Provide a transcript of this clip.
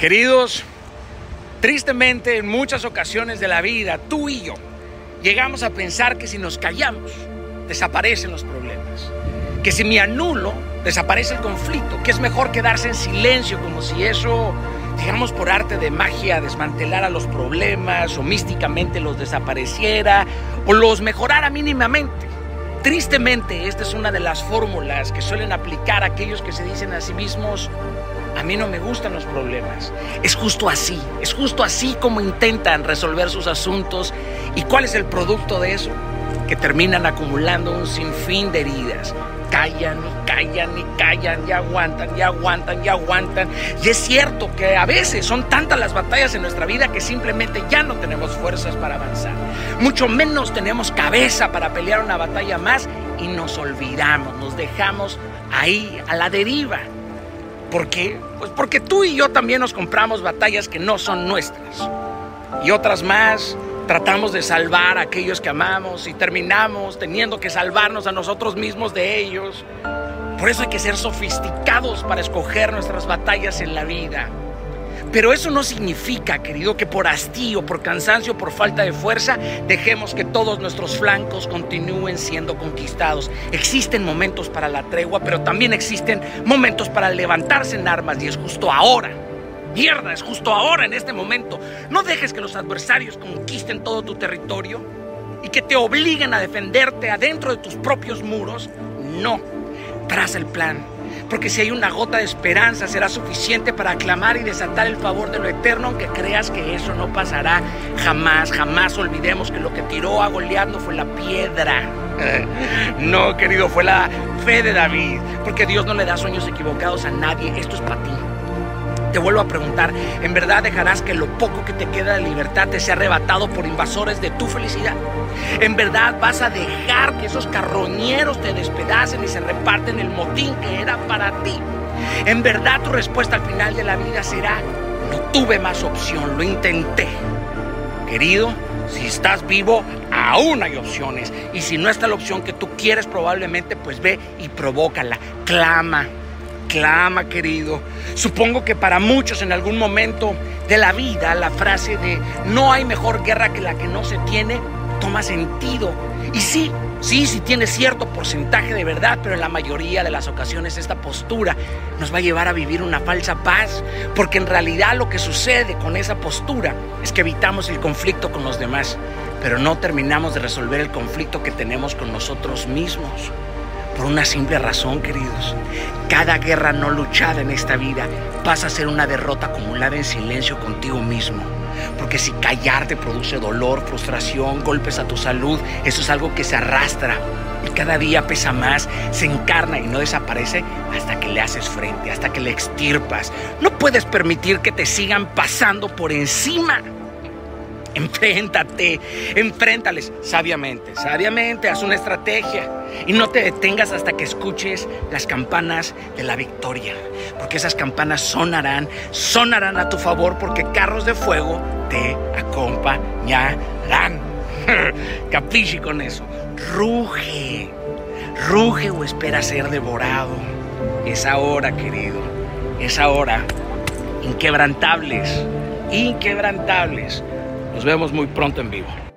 Queridos, tristemente en muchas ocasiones de la vida, tú y yo, llegamos a pensar que si nos callamos, desaparecen los problemas. Que si me anulo, desaparece el conflicto. Que es mejor quedarse en silencio, como si eso, digamos por arte de magia, desmantelara los problemas o místicamente los desapareciera o los mejorara mínimamente. Tristemente, esta es una de las fórmulas que suelen aplicar aquellos que se dicen a sí mismos, a mí no me gustan los problemas. Es justo así, es justo así como intentan resolver sus asuntos. ¿Y cuál es el producto de eso? Que terminan acumulando un sinfín de heridas. Callan y callan y callan y aguantan y aguantan y aguantan. Y es cierto que a veces son tantas las batallas en nuestra vida que simplemente ya no tenemos fuerzas para avanzar. Mucho menos tenemos cabeza para pelear una batalla más y nos olvidamos, nos dejamos ahí a la deriva. ¿Por qué? Pues porque tú y yo también nos compramos batallas que no son nuestras. Y otras más tratamos de salvar a aquellos que amamos y terminamos teniendo que salvarnos a nosotros mismos de ellos. Por eso hay que ser sofisticados para escoger nuestras batallas en la vida. Pero eso no significa, querido, que por hastío, por cansancio, por falta de fuerza, dejemos que todos nuestros flancos continúen siendo conquistados. Existen momentos para la tregua, pero también existen momentos para levantarse en armas y es justo ahora. Mierda, es justo ahora, en este momento. No dejes que los adversarios conquisten todo tu territorio y que te obliguen a defenderte adentro de tus propios muros. No, traza el plan porque si hay una gota de esperanza será suficiente para aclamar y desatar el favor de lo eterno, aunque creas que eso no pasará jamás, jamás olvidemos que lo que tiró a Goliat no fue la piedra. No, querido, fue la fe de David, porque Dios no le da sueños equivocados a nadie, esto es para ti. Te vuelvo a preguntar, ¿en verdad dejarás que lo poco que te queda de libertad te sea arrebatado por invasores de tu felicidad? ¿En verdad vas a dejar que esos carroñeros te despedacen y se reparten el motín que era para ti? ¿En verdad tu respuesta al final de la vida será, no tuve más opción, lo intenté? Querido, si estás vivo, aún hay opciones. Y si no está la opción que tú quieres, probablemente, pues ve y provócala. Clama, clama, querido. Supongo que para muchos en algún momento de la vida la frase de no hay mejor guerra que la que no se tiene toma sentido. Y sí, sí, sí tiene cierto porcentaje de verdad, pero en la mayoría de las ocasiones esta postura nos va a llevar a vivir una falsa paz, porque en realidad lo que sucede con esa postura es que evitamos el conflicto con los demás, pero no terminamos de resolver el conflicto que tenemos con nosotros mismos. Por una simple razón, queridos. Cada guerra no luchada en esta vida pasa a ser una derrota acumulada en silencio contigo mismo. Porque si callarte produce dolor, frustración, golpes a tu salud, eso es algo que se arrastra y cada día pesa más, se encarna y no desaparece hasta que le haces frente, hasta que le extirpas. No puedes permitir que te sigan pasando por encima. Enfréntate, enfréntales sabiamente, sabiamente, haz una estrategia y no te detengas hasta que escuches las campanas de la victoria, porque esas campanas sonarán, sonarán a tu favor porque carros de fuego te acompañarán. Capichi con eso. Ruge, ruge o espera ser devorado. Es ahora, querido, es ahora. Inquebrantables, inquebrantables nos vemos muy pronto en vivo.